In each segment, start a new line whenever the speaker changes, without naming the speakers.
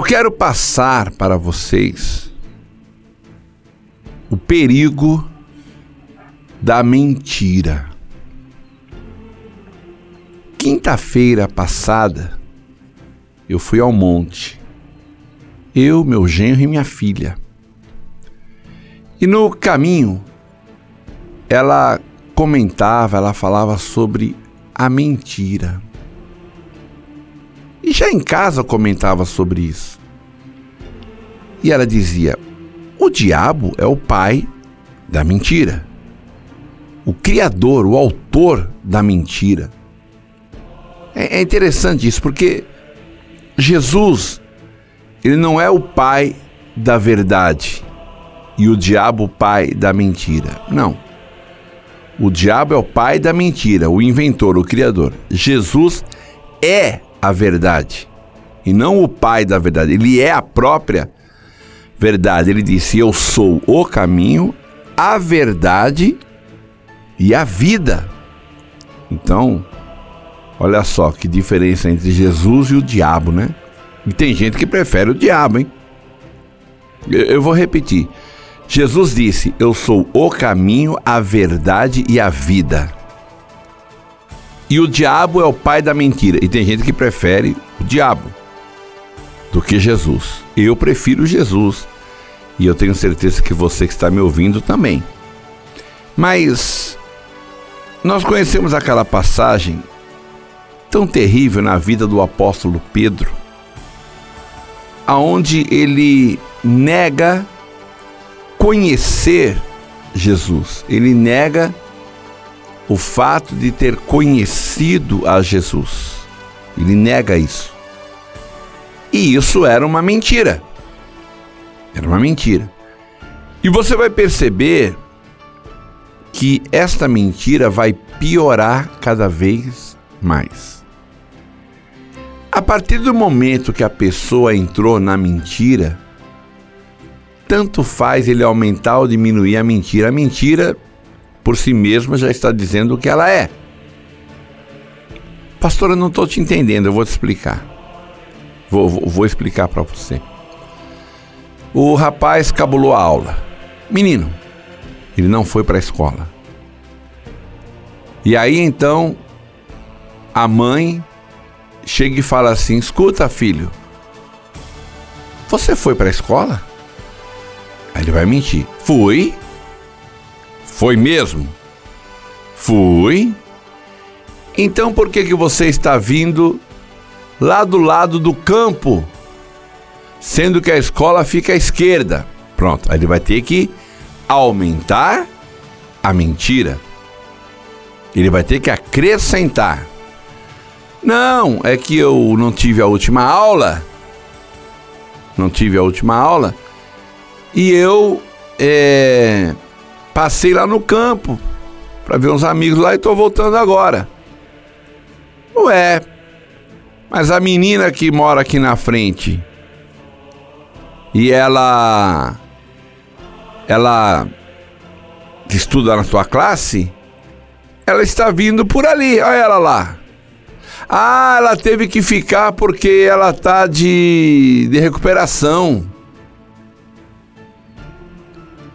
eu quero passar para vocês o perigo da mentira. Quinta-feira passada, eu fui ao monte. Eu, meu genro e minha filha. E no caminho, ela comentava, ela falava sobre a mentira. E já em casa comentava sobre isso. E ela dizia: o diabo é o pai da mentira. O criador, o autor da mentira. É, é interessante isso, porque Jesus, ele não é o pai da verdade e o diabo o pai da mentira. Não. O diabo é o pai da mentira, o inventor, o criador. Jesus é a verdade e não o pai da verdade. Ele é a própria verdade. Ele disse: Eu sou o caminho, a verdade e a vida. Então, olha só que diferença entre Jesus e o diabo, né? E tem gente que prefere o diabo, hein? Eu, vou repetir. Jesus disse: Eu sou o caminho, a verdade e a vida. E o diabo é o pai da mentira. E tem gente que prefere o diabo do que Jesus. Eu prefiro Jesus. E eu tenho certeza que você que está me ouvindo também. Mas nós conhecemos aquela passagem tão terrível na vida do apóstolo Pedro, aonde ele nega conhecer Jesus. Ele nega o fato de ter conhecido a Jesus. Ele nega isso. E isso era uma mentira. Era uma mentira. E você vai perceber que esta mentira vai piorar cada vez mais. A partir do momento que a pessoa entrou na mentira, tanto faz ele aumentar ou diminuir a mentira. A mentira por si mesma já está dizendo o que ela é. Pastora, não estou te entendendo, eu vou te explicar. Vou, vou, vou explicar para você. O rapaz cabulou a aula. Menino, ele não foi para a escola. E aí então a mãe chega e fala assim: Escuta, filho, você foi para a escola? Aí ele vai mentir. Fui. Foi mesmo? Fui. Então por que que você está vindo lá do lado do campo, sendo que a escola fica à esquerda? Pronto, aí ele vai ter que aumentar a mentira. Ele vai ter que acrescentar. Não, é que eu não tive a última aula. Não tive a última aula. E eu é, Passei lá no campo para ver uns amigos lá e tô voltando agora. Ué, mas a menina que mora aqui na frente e ela ela que estuda na sua classe, ela está vindo por ali, olha ela lá. Ah, ela teve que ficar porque ela tá de, de recuperação.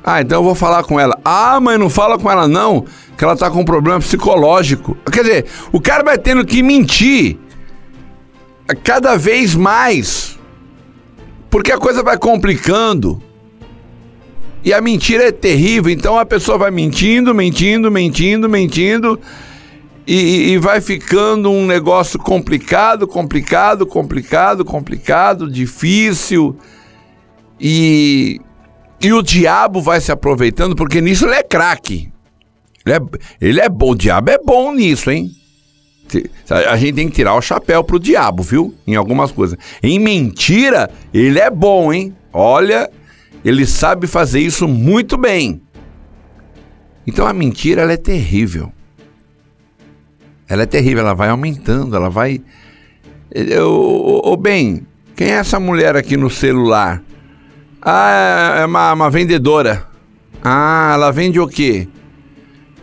Ah, então eu vou falar com ela. Ah, mas não fala com ela não, que ela tá com um problema psicológico. Quer dizer, o cara vai tendo que mentir cada vez mais. Porque a coisa vai complicando. E a mentira é terrível, então a pessoa vai mentindo, mentindo, mentindo, mentindo. E, e, vai ficando um negócio complicado, complicado, complicado, complicado, difícil. E e o diabo vai se aproveitando, porque nisso ele é craque. Ele é, ele é bom, o diabo é bom nisso, hein? A gente tem que tirar o chapéu pro diabo, viu? Em algumas coisas. Em mentira, ele é bom, hein? Olha, ele sabe fazer isso muito bem. Então a mentira ela é terrível. Ela é terrível, ela vai aumentando, ela vai. Ô, bem, quem é essa mulher aqui no celular? Ah, é uma, uma vendedora. Ah, ela vende o quê?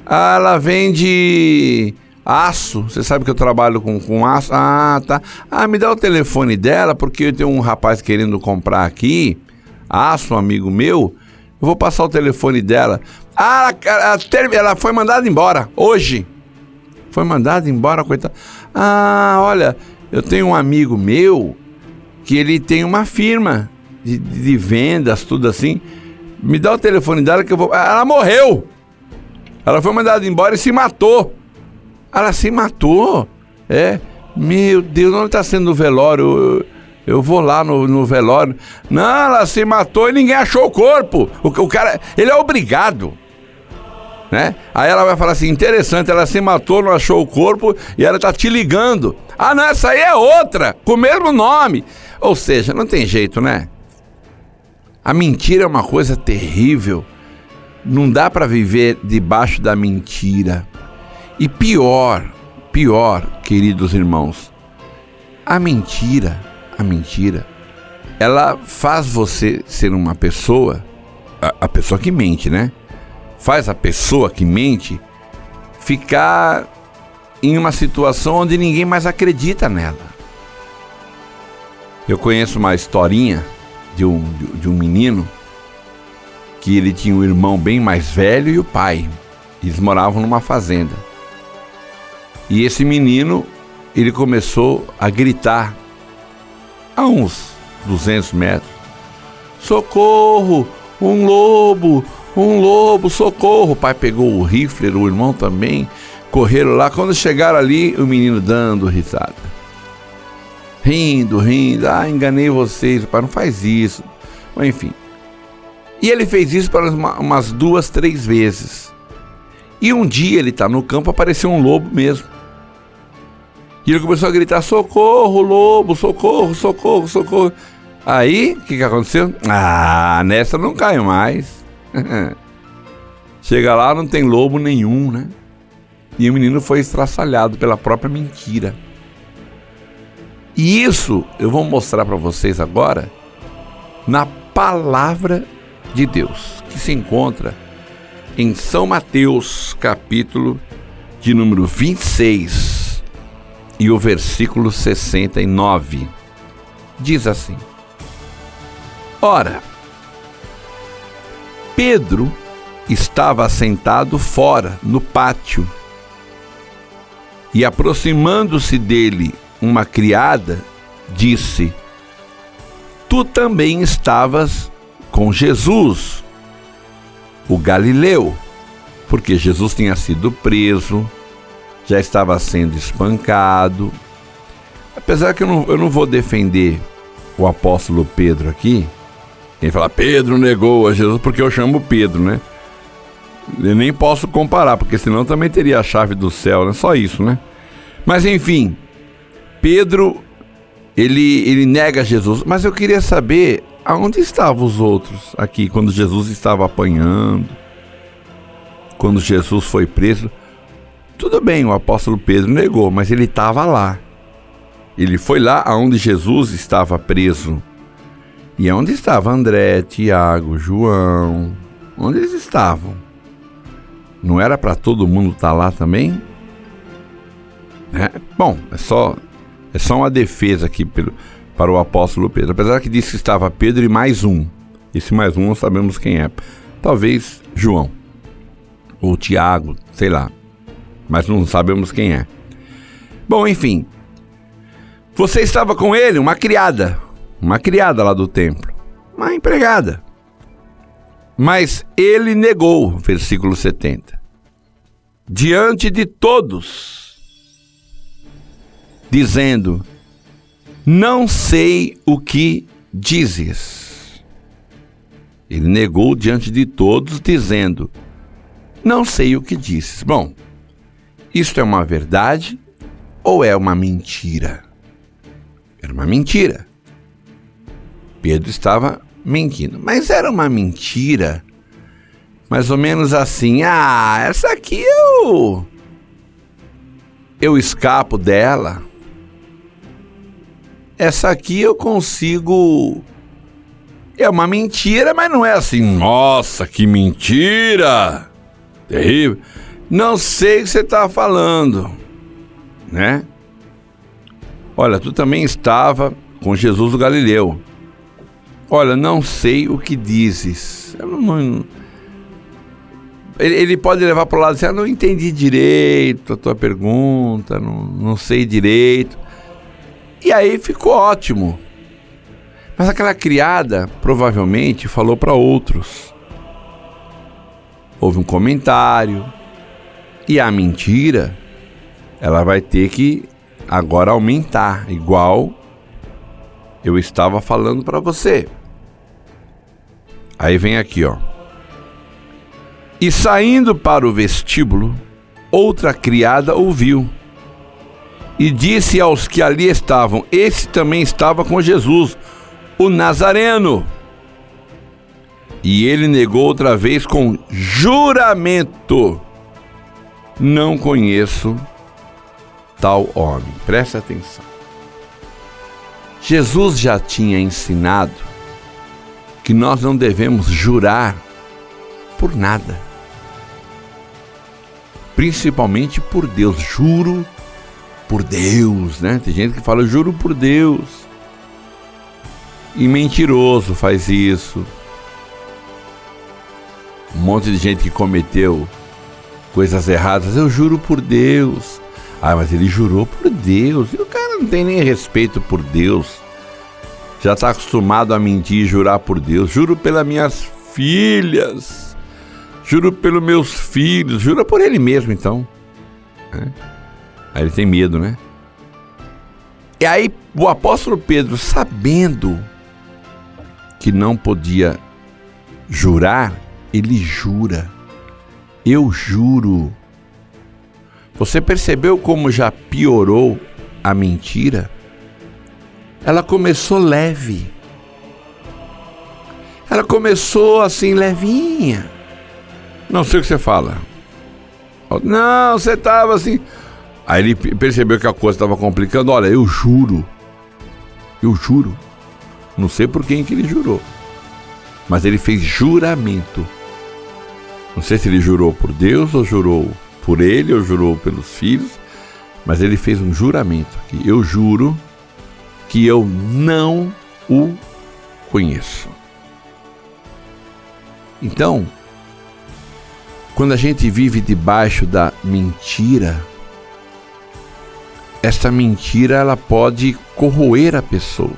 Ah, ela vende Aço, você sabe que eu trabalho com, com aço? Ah, tá. Ah, me dá o telefone dela, porque eu tenho um rapaz querendo comprar aqui, aço, um amigo meu. Eu vou passar o telefone dela. Ah, ela, ela foi mandada embora hoje. Foi mandada embora, coitada. Ah, olha, eu tenho um amigo meu que ele tem uma firma de, de vendas, tudo assim. Me dá o telefone dela que eu vou. Ela morreu! Ela foi mandada embora e se matou. Ela se matou. É. Meu Deus, onde está sendo o velório? Eu, eu, vou lá no, no, velório. Não, ela se matou e ninguém achou o corpo. O, o cara, ele é obrigado. Né? Aí ela vai falar assim: interessante, ela se matou, não achou o corpo e ela tá te ligando. Ah, não, essa aí é outra, com o mesmo nome. Ou seja, não tem jeito, né? A mentira é uma coisa terrível. Não dá para viver debaixo da mentira. E pior, pior, queridos irmãos, a mentira, a mentira, ela faz você ser uma pessoa, a, a pessoa que mente, né? Faz a pessoa que mente ficar em uma situação onde ninguém mais acredita nela. Eu conheço uma historinha de um, de um menino que ele tinha um irmão bem mais velho e o pai. Eles moravam numa fazenda. E esse menino, ele começou a gritar a uns 200 metros: Socorro! Um lobo! Um lobo! Socorro! O pai pegou o rifle, o irmão também, correram lá. Quando chegaram ali, o menino dando risada. Rindo, rindo. Ah, enganei vocês, pai, não faz isso. Enfim. E ele fez isso para umas duas, três vezes. E um dia ele está no campo, apareceu um lobo mesmo. E ele começou a gritar: socorro, lobo, socorro, socorro, socorro. Aí, o que, que aconteceu? Ah, nessa não cai mais. Chega lá, não tem lobo nenhum, né? E o menino foi estraçalhado pela própria mentira. E isso eu vou mostrar para vocês agora na palavra de Deus, que se encontra em São Mateus, capítulo de número 26 e o versículo 69. Diz assim: Ora, Pedro estava sentado fora, no pátio, e aproximando-se dele uma criada, disse: Tu também estavas com Jesus, o Galileu, porque Jesus tinha sido preso já estava sendo espancado. Apesar que eu não, eu não vou defender o apóstolo Pedro aqui, quem fala Pedro negou a Jesus porque eu chamo Pedro, né? Eu nem posso comparar, porque senão também teria a chave do céu, né? Só isso, né? Mas enfim, Pedro ele, ele nega Jesus, mas eu queria saber aonde estavam os outros aqui quando Jesus estava apanhando, quando Jesus foi preso. Tudo bem, o apóstolo Pedro negou, mas ele estava lá. Ele foi lá aonde Jesus estava preso. E onde estava André, Tiago, João? Onde eles estavam? Não era para todo mundo estar tá lá também? É, bom, é só é só uma defesa aqui pelo, para o apóstolo Pedro. Apesar que disse que estava Pedro e mais um. Esse mais um não sabemos quem é. Talvez João. Ou Tiago, sei lá mas não sabemos quem é. Bom, enfim. Você estava com ele, uma criada, uma criada lá do templo, uma empregada. Mas ele negou, versículo 70. Diante de todos, dizendo: Não sei o que dizes. Ele negou diante de todos, dizendo: Não sei o que dizes. Bom, isto é uma verdade ou é uma mentira? Era uma mentira. Pedro estava mentindo, mas era uma mentira mais ou menos assim: ah, essa aqui eu. Eu escapo dela. Essa aqui eu consigo. É uma mentira, mas não é assim, nossa, que mentira! Terrível. Não sei o que você está falando. né? Olha, tu também estava com Jesus o Galileu. Olha, não sei o que dizes. Eu não, ele, ele, pode levar para o lado assim, ah, não entendi direito a tua pergunta, não, não sei direito. E aí ficou ótimo. Mas aquela criada provavelmente falou para outros. Houve um comentário. E a mentira, ela vai ter que agora aumentar, igual eu estava falando para você. Aí vem aqui, ó. E saindo para o vestíbulo, outra criada ouviu e disse aos que ali estavam: Esse também estava com Jesus, o Nazareno. E ele negou outra vez com juramento: Não conheço tal homem. Preste atenção. Jesus já tinha ensinado que nós não devemos jurar por nada. Principalmente por Deus. Juro por Deus, né? Tem gente que fala, juro por Deus. E mentiroso faz isso. Um monte de gente que cometeu coisas erradas, eu juro por Deus. Ah, mas ele jurou por Deus. E o cara não tem nem respeito por Deus. Já está acostumado a mentir e jurar por Deus. Juro pelas minhas filhas. Juro pelos meus filhos. Jura por ele mesmo, então. É. Aí ele tem medo, né? E aí o apóstolo Pedro, sabendo que não podia jurar, ele jura. Eu juro você percebeu como já piorou a mentira? Ela começou leve. Ela começou assim, levinha. Não sei o que você fala. Não, você estava assim. Aí ele percebeu que a coisa estava complicando. Olha, eu juro. Eu juro. Não sei por quem que ele jurou. Mas ele fez juramento. Não sei se ele jurou por Deus ou jurou por ele ou jurou pelos filhos, mas ele fez um juramento aqui. Eu juro que eu não o conheço. Então, quando a gente vive debaixo da mentira, esta mentira ela pode corroer a pessoa.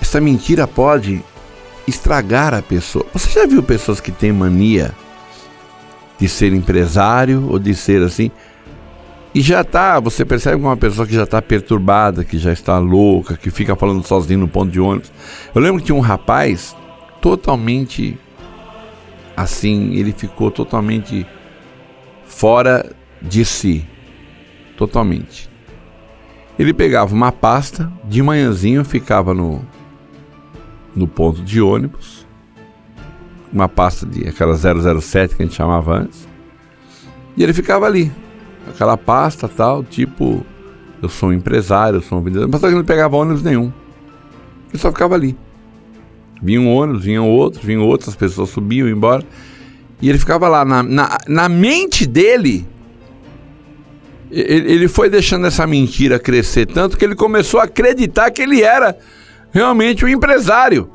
Essa mentira pode estragar a pessoa. Você já viu pessoas que têm mania de ser empresário ou de ser assim. E já tá, você percebe que uma pessoa que já está perturbada, que já está louca, que fica falando sozinho no ponto de ônibus. Eu lembro que tinha um rapaz totalmente assim, ele ficou totalmente fora de si. Totalmente. Ele pegava uma pasta, de manhãzinho ficava no, no ponto de ônibus, uma pasta de aquela 007 que a gente chamava antes. E ele ficava ali, aquela pasta tal, tipo, eu sou um empresário, eu sou um vendedor, mas que não pegava ônibus nenhum. Ele só ficava ali. Vinha um ônibus, vinham outros, vinham outros, as pessoas subiam, iam embora. E ele ficava lá. Na, na, na mente dele, ele, foi deixando essa mentira crescer tanto que ele começou a acreditar que ele era realmente um empresário.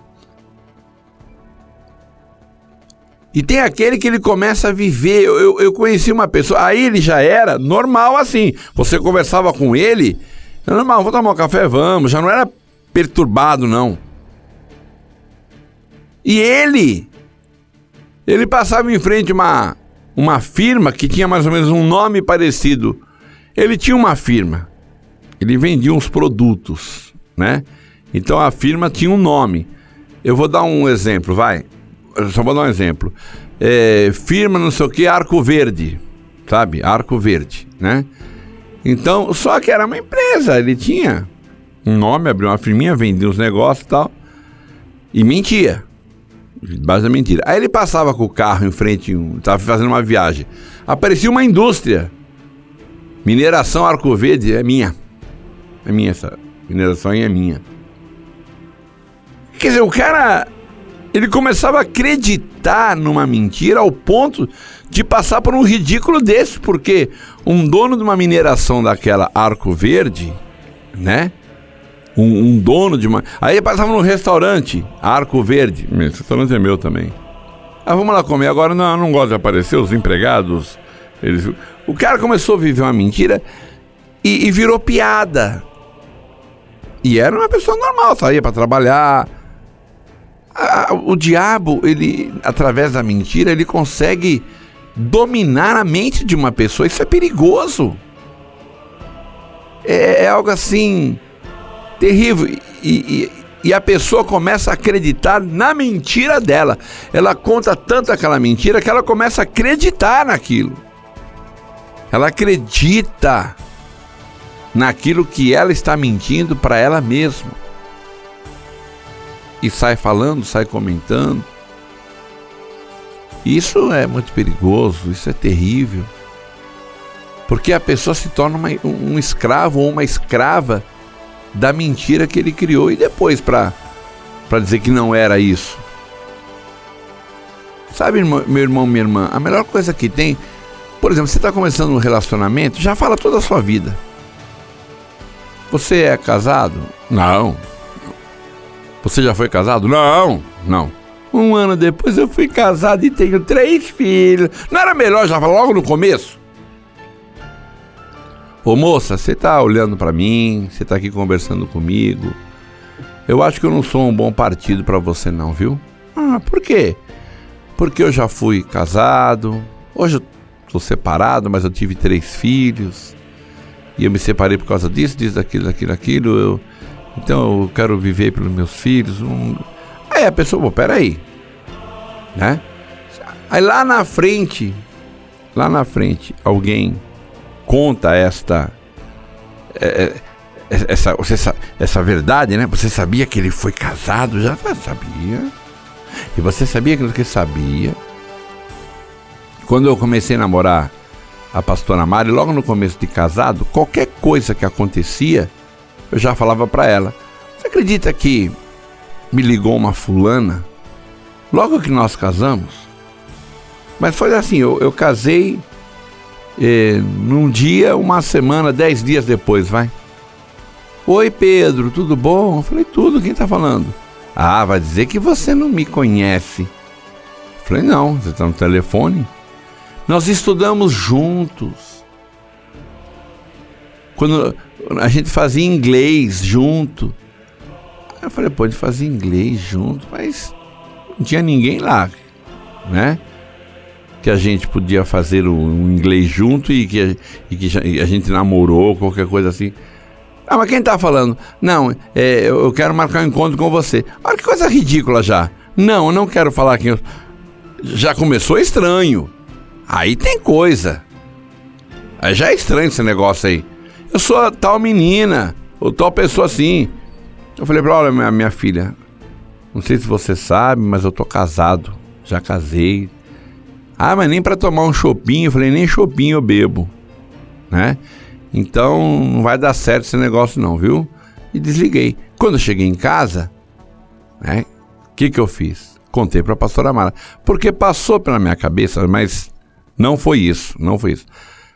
E tem aquele que ele começa a viver. Eu, eu conheci uma pessoa, aí ele já era normal assim. Você conversava com ele, é normal, vou tomar um café, vamos. Já não era perturbado, não. E ele, ele passava em frente uma, uma firma que tinha mais ou menos um nome parecido. Ele tinha uma firma, ele vendia uns produtos, né? Então a firma tinha um nome. Eu vou dar um exemplo, vai só vou dar um exemplo. É, firma não sei o que, Arco Verde, sabe? Arco Verde, né? Então, só que era uma empresa, ele tinha um nome, abriu uma firminha, vendia uns negócios e tal, e mentia. Da mentira. Aí ele passava com o carro em frente, estava fazendo uma viagem. Aparecia uma indústria. Mineração Arco Verde é minha. É minha essa mineração é minha. Quer dizer, o cara Ele começava a acreditar numa mentira ao ponto de passar por um ridículo desse, porque um dono de uma mineração daquela Arco Verde, né? Um, um dono de uma. Aí ele passava num restaurante, Arco Verde. Esse restaurante é meu também. Ah, vamos lá comer. Agora não, não gosto de aparecer, os empregados. Eles... O cara começou a viver uma mentira e, e virou piada. E era uma pessoa normal, saía para trabalhar. o diabo, ele, através da mentira, ele consegue dominar a mente de uma pessoa. Isso é perigoso. É, é algo assim terrível. E, e, e, a pessoa começa a acreditar na mentira dela. Ela conta tanto aquela mentira que ela começa a acreditar naquilo. Ela acredita naquilo que ela está mentindo para ela mesma. E sai falando, sai comentando. Isso é muito perigoso, isso é terrível. Porque a pessoa se torna uma, um escravo ou uma escrava da mentira que ele criou e depois para dizer que não era isso. Sabe, meu irmão, minha irmã, a melhor coisa que tem, por exemplo, você está começando um relacionamento, já fala toda a sua vida. Você é casado? Não. Você já foi casado? Não. Não. Um ano depois eu fui casado e tenho três filhos. Não era melhor já falar logo no começo? Ô moça, você tá olhando para mim, você tá aqui conversando comigo. Eu acho que eu não sou um bom partido para você não, viu? Ah, por quê? Porque eu já fui casado, hoje eu tô separado, mas eu tive três filhos. E eu me separei por causa disso, disso, daquilo, daquilo, daquilo. Eu, então eu quero viver pelos meus filhos. Um... Aí a pessoa, pô, peraí. Né? Aí lá na frente, lá na frente, alguém conta esta. É, é, essa, essa, essa verdade, né? Você sabia que ele foi casado? Já sabia. E você sabia que sabia. Quando eu comecei a namorar a pastora Mari, logo no começo de casado, qualquer coisa que acontecia, eu já falava para ela. Você acredita que me ligou uma fulana logo que nós casamos? Mas foi assim, eu, eu casei eh, num dia, uma semana, dez dias depois, vai. Oi Pedro, tudo bom? Eu falei, tudo, quem tá falando? Ah, vai dizer que você não me conhece. Eu falei, não, você tá no telefone. Nós estudamos juntos. Quando a gente fazia inglês junto. Eu falei, pode fazer inglês junto, mas não tinha ninguém lá, né? que a gente podia fazer um inglês junto e que, e que a gente namorou, qualquer coisa assim. Ah, mas quem tá falando? Não, é, eu quero marcar um encontro com você. Olha que coisa ridícula já. Não, eu não quero falar que eu... Já começou estranho. Aí tem coisa. Aí já é estranho esse negócio aí. Eu sou a tal menina, ou tal pessoa assim. Eu falei pra ela, minha, minha filha, não sei se você sabe, mas eu tô casado. Já casei, ah, mas nem para tomar um chopinho, eu falei, nem chopinho eu bebo, né? Então não vai dar certo esse negócio não, viu? E desliguei. Quando eu cheguei em casa, né? O que que eu fiz? Contei para a pastora Mara, porque passou pela minha cabeça, mas não foi isso, não foi isso.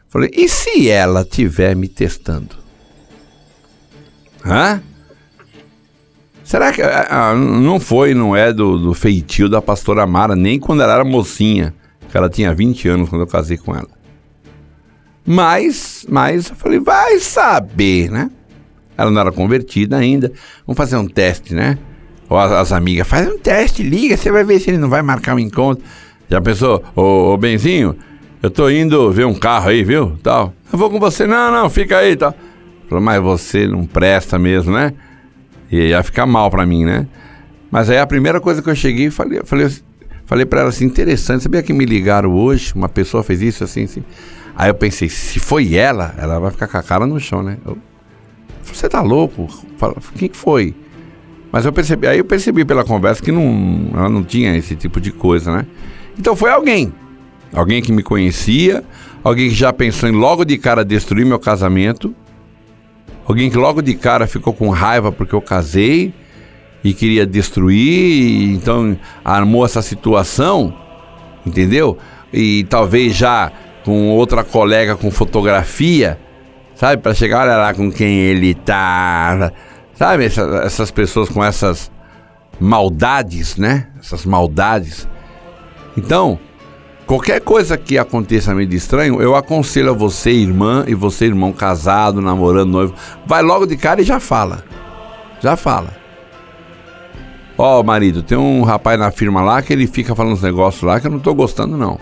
Falei, e se ela tiver me testando? Hã? Será que ah, ah não foi, não é do, do feitio da pastora Mara, nem quando ela era mocinha que ela tinha 20 anos quando eu casei com ela. Mas, mas eu falei, vai saber, né? Ela não era convertida ainda. Vamos fazer um teste, né? Ou as, as amigas, faz um teste, liga, você vai ver se ele não vai marcar um encontro. Já pensou, ô, ô Benzinho, eu tô indo ver um carro aí, viu? Tal. Eu vou com você, não, não, fica aí, tal. Falou, mas você não presta mesmo, né? E ia ficar mal pra mim, né? Mas aí a primeira coisa que eu cheguei, falei, falei Falei para ela assim, interessante, sabia que me ligaram hoje? Uma pessoa fez isso assim, assim. Aí eu pensei, se foi ela, ela vai ficar com a cara no chão, né? Eu, você tá louco? Quem que foi? Mas eu percebi, aí eu percebi pela conversa que não, ela não tinha esse tipo de coisa, né? Então foi alguém. Alguém que me conhecia, alguém que já pensou em logo de cara destruir meu casamento, alguém que logo de cara ficou com raiva porque eu casei e queria destruir, então armou essa situação, entendeu? E talvez já com outra colega com fotografia, sabe? Para chegar, olha lá com quem ele tá, sabe? Essa, essas pessoas com essas maldades, né? Essas maldades. Então, qualquer coisa que aconteça meio de estranho, eu aconselho a você, irmã, e você, irmão casado, namorando, noivo, vai logo de cara e já fala. Já fala. Ó, oh, marido, tem um rapaz na firma lá que ele fica falando uns negócios lá que eu não tô gostando, não.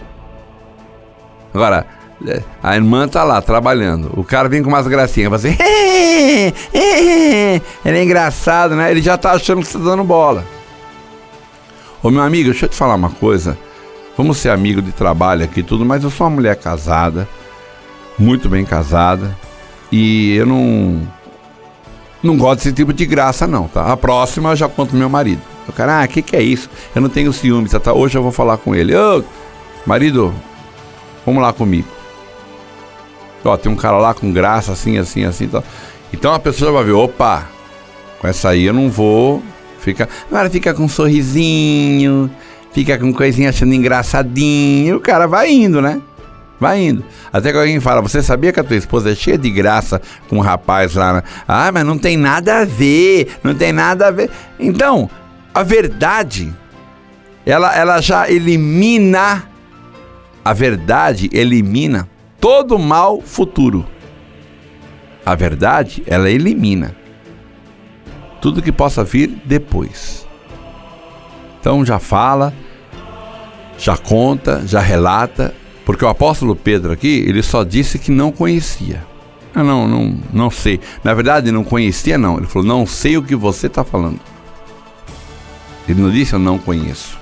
Agora, é, a irmã tá lá trabalhando. O cara vem com umas gracinhas, fala assim, ele é engraçado, né? Ele já tá achando que você tá dando bola. Ô meu amigo, deixa eu te falar uma coisa. Vamos ser amigo de trabalho aqui tudo, mas eu sou uma mulher casada, muito bem casada, e eu não não gosto desse tipo de graça, não, tá? A próxima eu já conto pro meu marido. O cara, ah, o que, que é isso? Eu não tenho ciúmes, tá? Hoje eu vou falar com ele. Ô, marido, vamos lá comigo. Ó, tem um cara lá com graça, assim, assim, assim. Tá. Então a pessoa vai ver, opa, com essa aí eu não vou. Fica, agora fica com um sorrisinho, fica com coisinha achando engraçadinho. O cara vai indo, né? Vai indo. Até que alguém fala, você sabia que a tua esposa é cheia de graça com um rapaz lá? Né? Ah, mas não tem nada a ver, não tem nada a ver. Então, a verdade, ela, ela já elimina, a verdade elimina todo mal futuro. A verdade, ela elimina tudo que possa vir depois. Então já fala, já conta, já relata, porque o apóstolo Pedro aqui, ele só disse que não conhecia. Ah, não, não, não sei. Na verdade, não conhecia, não. Ele falou, não sei o que você está falando. Ele não disse, eu não conheço.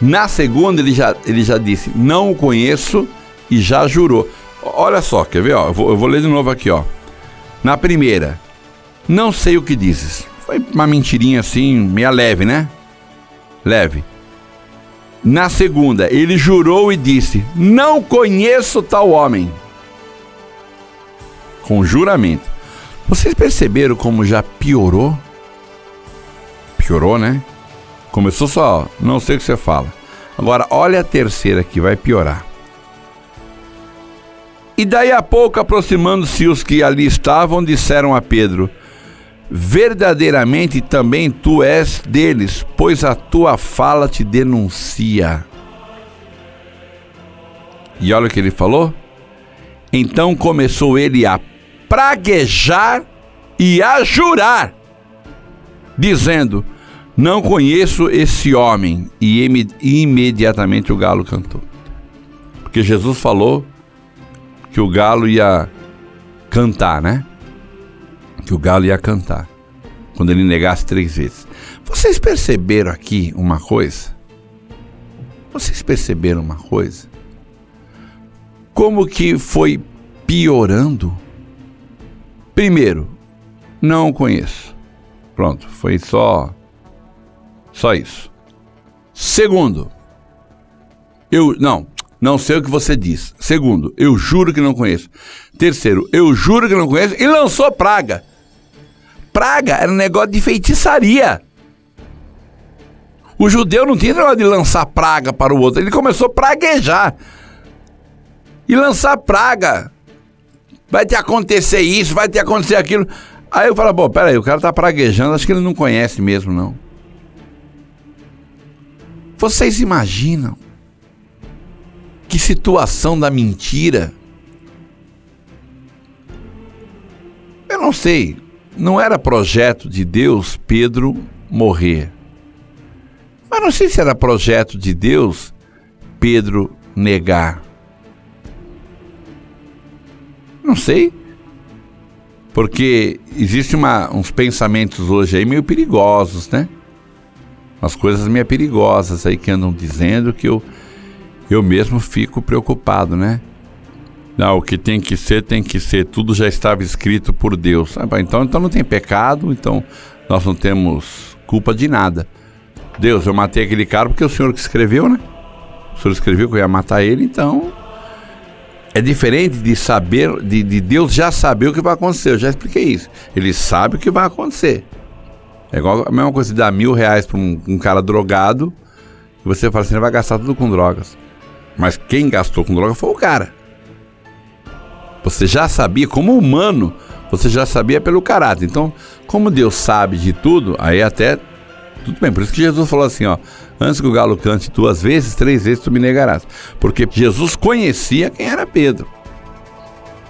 Na segunda, ele já, ele já disse, não o conheço e já jurou. Olha só, quer ver? Ó, eu, vou, eu vou ler de novo aqui. Ó. Na primeira, não sei o que dizes. Foi uma mentirinha assim, meia leve, né? Leve. Na segunda, ele jurou e disse: Não conheço tal homem. Com juramento. Vocês perceberam como já piorou? Piorou, né? Começou só, não sei o que você fala. Agora, olha a terceira que vai piorar. E daí a pouco, aproximando-se os que ali estavam, disseram a Pedro: verdadeiramente também tu és deles, pois a tua fala te denuncia. E olha o que ele falou. Então começou ele a praguejar e a jurar, dizendo: Não conheço esse homem. E imediatamente o galo cantou. Porque Jesus falou que o galo ia cantar, né? Que o galo ia cantar quando ele negasse três vezes. Vocês perceberam aqui uma coisa? Vocês perceberam uma coisa? Como que foi piorando? Primeiro, não conheço. Pronto, foi só só isso. Segundo, eu não, não sei o que você diz. Segundo, eu juro que não conheço. Terceiro, eu juro que não conheço e lançou praga praga, era um negócio de feitiçaria. O judeu não tinha negócio de lançar praga para o outro, ele começou a praguejar. E lançar praga. Vai te acontecer isso, vai te acontecer aquilo. Aí eu falo, pô, peraí, o cara tá praguejando, acho que ele não conhece mesmo, não. Vocês imaginam que situação da mentira? Eu não sei. Não era projeto de Deus Pedro morrer. Mas não sei se era projeto de Deus Pedro negar. Não sei. Porque existem uns pensamentos hoje aí meio perigosos, né? Umas coisas meio perigosas aí que andam dizendo que eu, eu mesmo fico preocupado, né? Não, o que tem que ser, tem que ser. Tudo já estava escrito por Deus. Ah, então, então não tem pecado, então nós não temos culpa de nada. Deus, eu matei aquele cara porque o senhor que escreveu, né? O senhor escreveu que eu ia matar ele, então. É diferente de saber, de, de Deus já saber o que vai acontecer. Eu já expliquei isso. Ele sabe o que vai acontecer. É igual a mesma coisa de dar mil reais para um, um, cara drogado e você fala assim, ele vai gastar tudo com drogas. Mas quem gastou com droga foi o cara. Você já sabia, como humano, você já sabia pelo caráter. Então, como Deus sabe de tudo, aí até tudo bem. Por isso que Jesus falou assim, ó, antes que o galo cante duas vezes, três vezes tu me negarás. Porque Jesus conhecia quem era Pedro.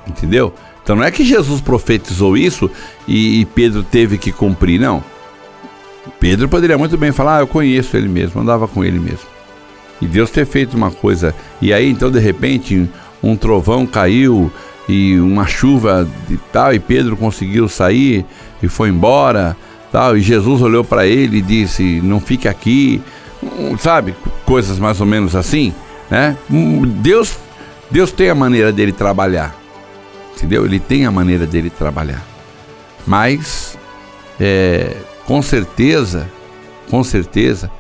Entendeu? Então não é que Jesus profetizou isso e, e Pedro teve que cumprir, não. Pedro poderia muito bem falar, ah, eu conheço ele mesmo, andava com ele mesmo. E Deus ter feito uma coisa, e aí então de repente um trovão caiu e uma chuva e tal, e Pedro conseguiu sair e foi embora, tal, e Jesus olhou para ele e disse: "Não fique aqui", sabe? Coisas mais ou menos assim, né? Deus Deus tem a maneira dele trabalhar. Entendeu? Ele tem a maneira dele trabalhar. Mas é, com certeza, com certeza,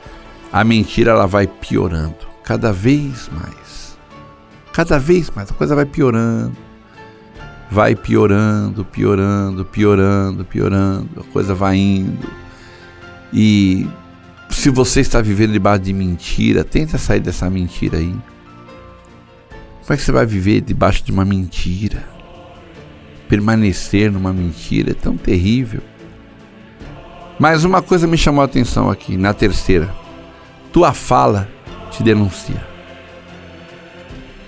a mentira ela vai piorando cada vez mais. Cada vez mais a coisa vai piorando. Vai piorando, piorando, piorando, piorando, a coisa vai indo. E se você está vivendo debaixo de mentira, tenta sair dessa mentira aí. Como é que você vai viver debaixo de uma mentira? Permanecer numa mentira é tão terrível. Mas uma coisa me chamou a atenção aqui, na terceira. Tua fala te denuncia.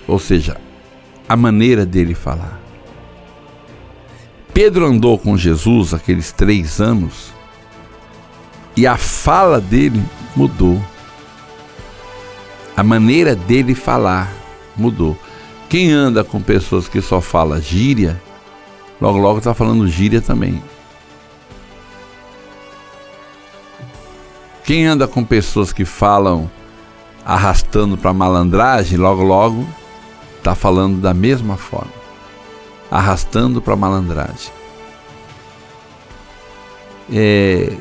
Ou seja, a maneira dele falar. Pedro andou com Jesus aqueles três anos e a fala dele mudou. A maneira dele falar mudou. Quem anda com pessoas que só fala gíria, logo logo está falando gíria também. Quem anda com pessoas que falam arrastando para malandragem, logo logo está falando da mesma forma, arrastando para malandragem. É,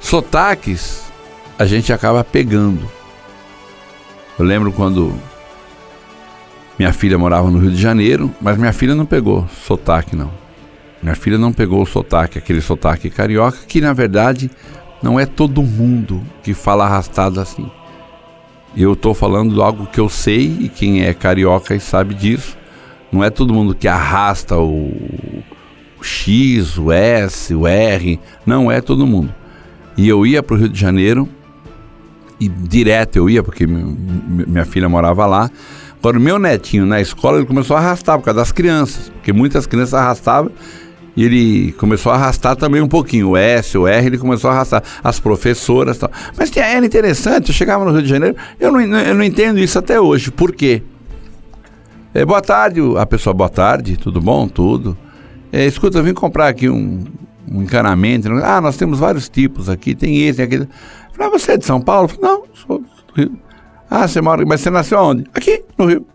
sotaques a gente acaba pegando. Eu lembro quando minha filha morava no Rio de Janeiro, mas minha filha não pegou sotaque não. Minha filha não pegou o sotaque, aquele sotaque carioca que na verdade não é todo mundo que fala arrastado assim. Eu estou falando de algo que eu sei e quem é carioca e sabe disso. Não é todo mundo que arrasta o, o X, o S, o R. Não é todo mundo. E eu ia para o Rio de Janeiro e direto eu ia porque minha filha morava lá. Agora meu netinho na escola ele começou a arrastar por causa das crianças, porque muitas crianças arrastavam e ele começou a arrastar também um pouquinho. O S, o R, ele começou a arrastar. As professoras tal. Mas era interessante, eu chegava no Rio de Janeiro, eu não, eu não entendo isso até hoje. Por quê? É, boa tarde, a pessoa, boa tarde, tudo bom? Tudo. É, escuta, eu vim comprar aqui um, um encanamento. Ah, nós temos vários tipos aqui, tem esse, tem aquele. Falei, ah, você é de São Paulo? Falei, não, sou do Rio. Ah, você mora, mas você nasceu onde? Aqui, no Rio.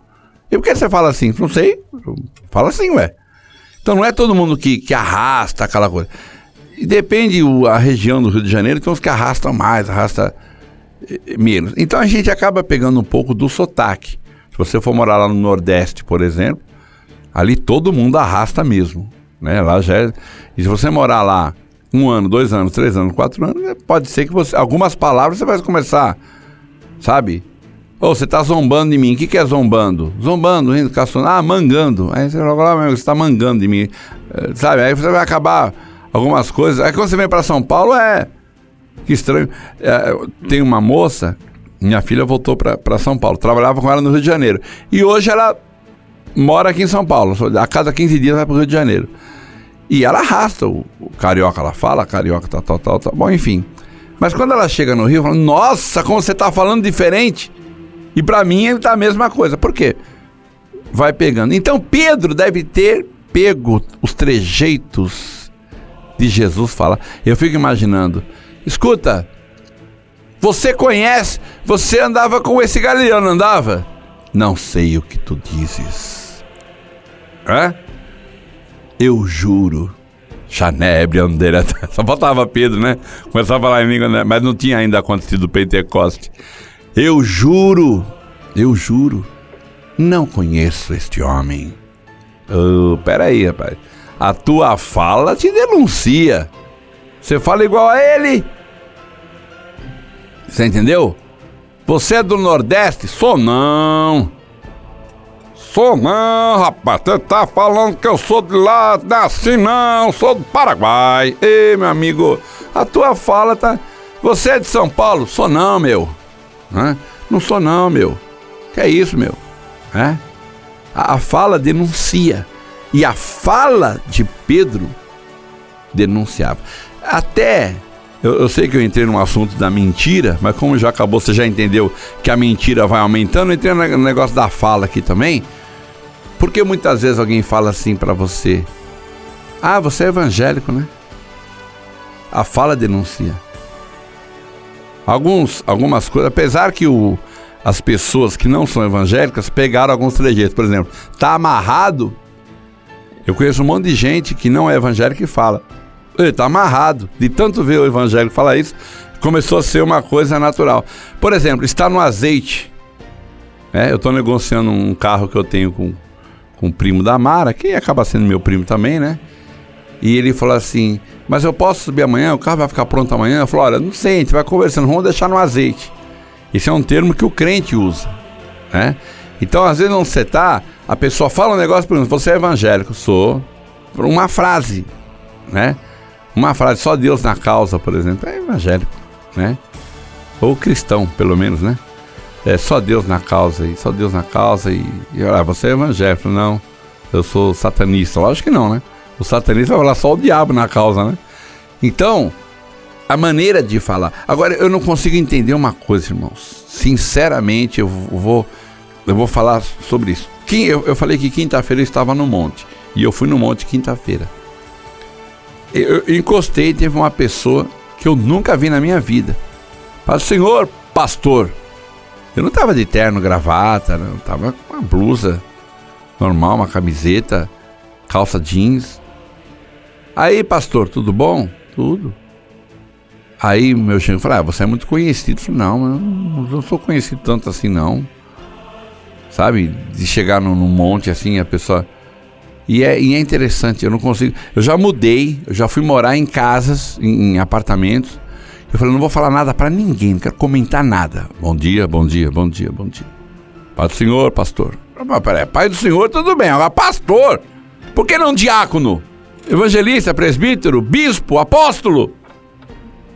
E por que você fala assim? Não sei. Fala assim, ué. Então não é todo mundo que, que arrasta aquela coisa. E depende o, a região do Rio de Janeiro, tem uns que arrastam mais, arrasta eh, menos. Então a gente acaba pegando um pouco do sotaque. Se você for morar lá no Nordeste, por exemplo, ali todo mundo arrasta mesmo. Né? Lá já é... E se você morar lá um ano, dois anos, três anos, quatro anos, pode ser que você. Algumas palavras você vai começar, sabe? Ô, oh, você tá zombando de mim. O que, que é zombando? Zombando, rindo, caçando. Ah, mangando. Aí você joga lá, você tá mangando de mim. É, sabe? Aí você vai acabar algumas coisas. Aí quando você vem para São Paulo, é. Que estranho. É, tem uma moça, minha filha voltou para São Paulo. Trabalhava com ela no Rio de Janeiro. E hoje ela mora aqui em São Paulo. A cada 15 dias vai pro Rio de Janeiro. E ela arrasta o, o carioca, ela fala, carioca, tal, tal, tal, tal. Bom, enfim. Mas quando ela chega no Rio, fala, nossa, como você tá falando diferente. E para mim ele tá a mesma coisa. Por quê? Vai pegando. Então Pedro deve ter pego os trejeitos de Jesus falar. Eu fico imaginando. Escuta, você conhece, você andava com esse galileano, andava? Não sei o que tu dizes. Hã? Eu juro. Chanebre, Anderea. Só faltava Pedro, né? Começava a falar em língua, né? mas não tinha ainda acontecido o Pentecoste. Eu juro, eu juro, não conheço este homem. Oh, peraí, rapaz. A tua fala te denuncia. Você fala igual a ele. Você entendeu? Você é do Nordeste? Sou não. Sou não, rapaz. Você tá falando que eu sou de lá, nasci não, sou do Paraguai. Ei, meu amigo, a tua fala tá. Você é de São Paulo? Sou não, meu. Hã? Não sou não, meu. Que é isso, meu? É? A, a fala denuncia. E a fala de Pedro denunciava. Até eu, eu, sei que eu entrei num assunto da mentira, mas como já acabou, você já entendeu que a mentira vai aumentando, eu entrei no negócio da fala aqui também. Porque muitas vezes alguém fala assim para você: Ah, você é evangélico, né? A fala denuncia. Alguns, algumas coisas, apesar que o, as pessoas que não são evangélicas pegaram alguns trejeitos. Por exemplo, tá amarrado. Eu conheço um monte de gente que não é evangélica e fala: ele tá amarrado. De tanto ver o evangélico falar isso, começou a ser uma coisa natural. Por exemplo, está no azeite. É, eu estou negociando um carro que eu tenho com, com o primo da Mara, que acaba sendo meu primo também, né? E ele falou assim: Mas eu posso subir amanhã? O carro vai ficar pronto amanhã? Eu falei: Olha, não sei, a gente vai conversando, vamos deixar no azeite. Esse é um termo que o crente usa, né? Então, às vezes, onde você está, a pessoa fala um negócio, por exemplo, você é evangélico? Sou. Uma frase, né? Uma frase, só Deus na causa, por exemplo, é evangélico, né? Ou cristão, pelo menos, né? É só Deus na causa e só Deus na causa e, e ah, você é evangélico, não? Eu sou satanista, lógico que não, né? O satanista vai falar só o diabo na causa, né? Então, a maneira de falar. Agora, eu não consigo entender uma coisa, irmãos. Sinceramente, eu vou, eu vou falar sobre isso. Quem, eu, eu falei que quinta-feira eu estava no monte. E eu fui no monte quinta-feira eu encostei teve uma pessoa que eu nunca vi na minha vida. Fala, senhor pastor. Eu não estava de terno, gravata, não. Tava com uma blusa normal, uma camiseta, calça jeans. Aí, pastor, tudo bom? Tudo. Aí meu chefe falou, ah, você é muito conhecido. Eu falei, não, eu não sou conhecido tanto assim, não. Sabe? De chegar num monte assim, a pessoa e é, e é interessante, eu não consigo. Eu já mudei, eu já fui morar em casas, em, em apartamentos. Eu falei, não vou falar nada para ninguém, não quero comentar nada. Bom dia, bom dia, bom dia, bom dia. Pai do Senhor, pastor. Mas peraí, pai do Senhor, tudo bem. Agora, pastor, por que não diácono? Evangelista, presbítero, bispo, apóstolo?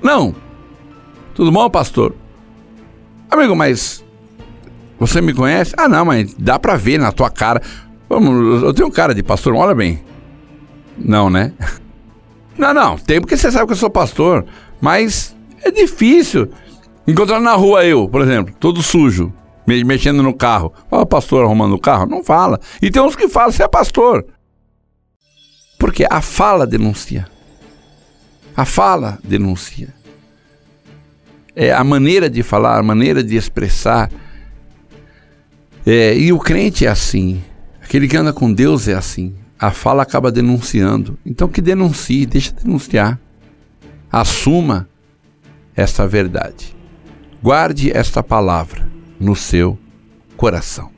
Não. Tudo bom, pastor? Amigo, mas você me conhece? Ah, não, mas dá pra ver na tua cara. Vamos, eu tenho um cara de pastor, olha bem. Não, né? Não, não, tem porque você sabe que eu sou pastor, mas é difícil. Encontrar na rua eu, por exemplo, todo sujo, mexendo no carro. Fala, pastor arrumando o carro? Não fala. E tem uns que falam, você é pastor. Porque a fala denuncia. A fala denuncia. É a maneira de falar, a maneira de expressar. É, e o crente é assim. Aquele que anda com Deus é assim. A fala acaba denunciando. Então que denuncie, deixa denunciar. Assuma esta verdade. Guarde esta palavra no seu coração.